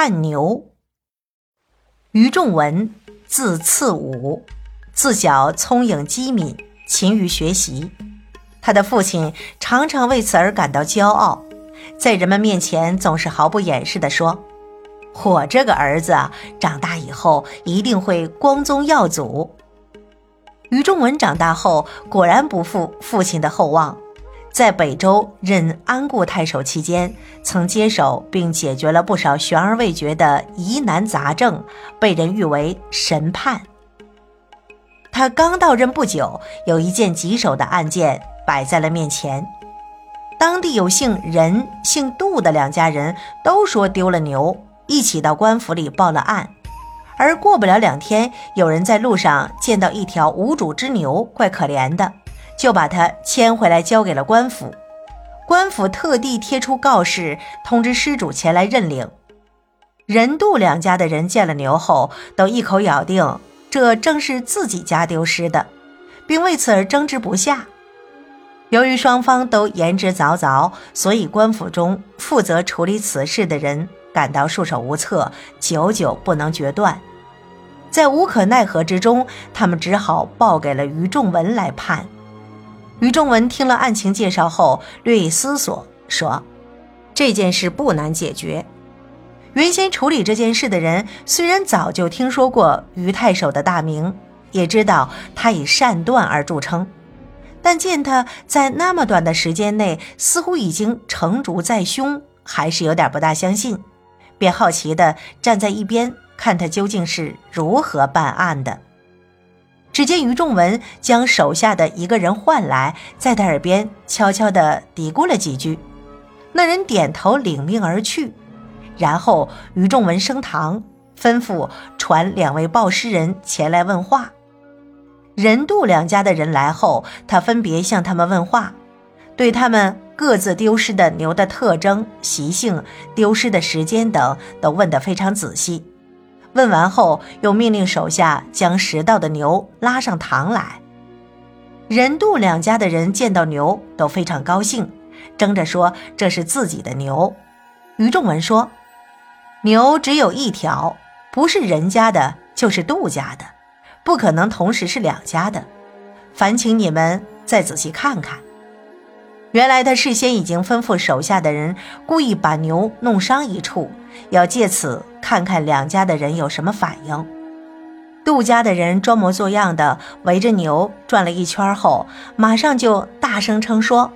判牛。于仲文，字次武，自小聪颖机敏，勤于学习。他的父亲常常为此而感到骄傲，在人们面前总是毫不掩饰地说：“我这个儿子啊长大以后一定会光宗耀祖。”于仲文长大后果然不负父亲的厚望。在北周任安固太守期间，曾接手并解决了不少悬而未决的疑难杂症，被人誉为神判。他刚到任不久，有一件棘手的案件摆在了面前。当地有姓任、姓杜的两家人都说丢了牛，一起到官府里报了案。而过不了两天，有人在路上见到一条无主之牛，怪可怜的。就把他牵回来，交给了官府。官府特地贴出告示，通知失主前来认领。任杜两家的人见了牛后，都一口咬定这正是自己家丢失的，并为此而争执不下。由于双方都言之凿凿，所以官府中负责处理此事的人感到束手无策，久久不能决断。在无可奈何之中，他们只好报给了于仲文来判。于仲文听了案情介绍后，略一思索，说：“这件事不难解决。原先处理这件事的人虽然早就听说过于太守的大名，也知道他以善断而著称，但见他在那么短的时间内似乎已经成竹在胸，还是有点不大相信，便好奇地站在一边看他究竟是如何办案的。”只见于仲文将手下的一个人唤来，在他耳边悄悄地嘀咕了几句，那人点头领命而去。然后于仲文升堂，吩咐传两位报诗人前来问话。任杜两家的人来后，他分别向他们问话，对他们各自丢失的牛的特征、习性、丢失的时间等都问得非常仔细。问完后，又命令手下将拾到的牛拉上堂来。任杜两家的人见到牛都非常高兴，争着说这是自己的牛。于仲文说：“牛只有一条，不是人家的，就是杜家的，不可能同时是两家的。烦请你们再仔细看看。”原来他事先已经吩咐手下的人，故意把牛弄伤一处，要借此看看两家的人有什么反应。杜家的人装模作样的围着牛转了一圈后，马上就大声称说：“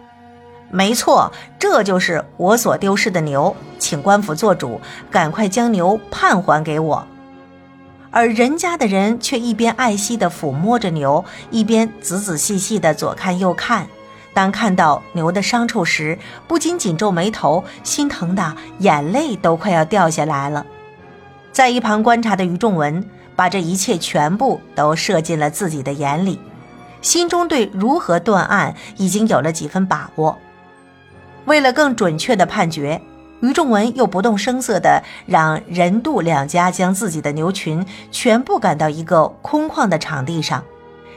没错，这就是我所丢失的牛，请官府做主，赶快将牛判还给我。”而人家的人却一边爱惜地抚摸着牛，一边仔仔细细地左看右看。当看到牛的伤处时，不禁紧皱眉头，心疼的眼泪都快要掉下来了。在一旁观察的于仲文，把这一切全部都射进了自己的眼里，心中对如何断案已经有了几分把握。为了更准确的判决，于仲文又不动声色地让任杜两家将自己的牛群全部赶到一个空旷的场地上，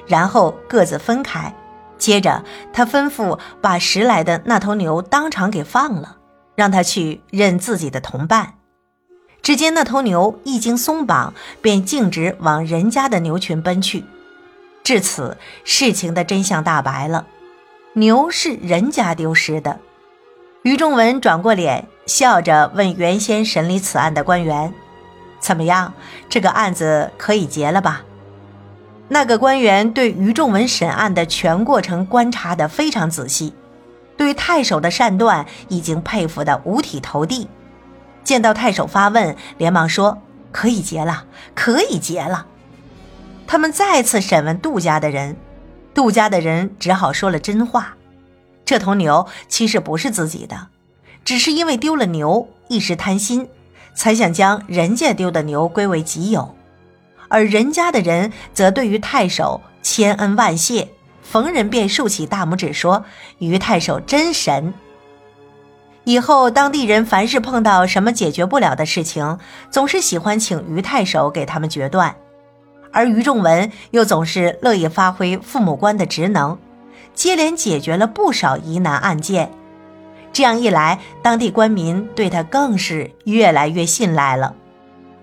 然后各自分开。接着，他吩咐把拾来的那头牛当场给放了，让他去认自己的同伴。只见那头牛一经松绑，便径直往人家的牛群奔去。至此，事情的真相大白了：牛是人家丢失的。于仲文转过脸，笑着问原先审理此案的官员：“怎么样，这个案子可以结了吧？”那个官员对于仲文审案的全过程观察得非常仔细，对太守的善断已经佩服得五体投地。见到太守发问，连忙说：“可以结了，可以结了。”他们再次审问杜家的人，杜家的人只好说了真话：这头牛其实不是自己的，只是因为丢了牛，一时贪心，才想将人家丢的牛归为己有。而人家的人则对于太守千恩万谢，逢人便竖起大拇指说：“于太守真神。”以后当地人凡是碰到什么解决不了的事情，总是喜欢请于太守给他们决断，而于仲文又总是乐意发挥父母官的职能，接连解决了不少疑难案件。这样一来，当地官民对他更是越来越信赖了。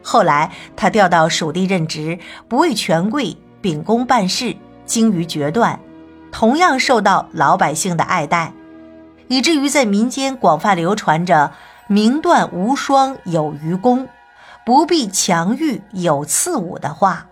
后来，他调到蜀地任职，不畏权贵，秉公办事，精于决断，同样受到老百姓的爱戴，以至于在民间广泛流传着“明断无双有余功，不必强欲有次武”的话。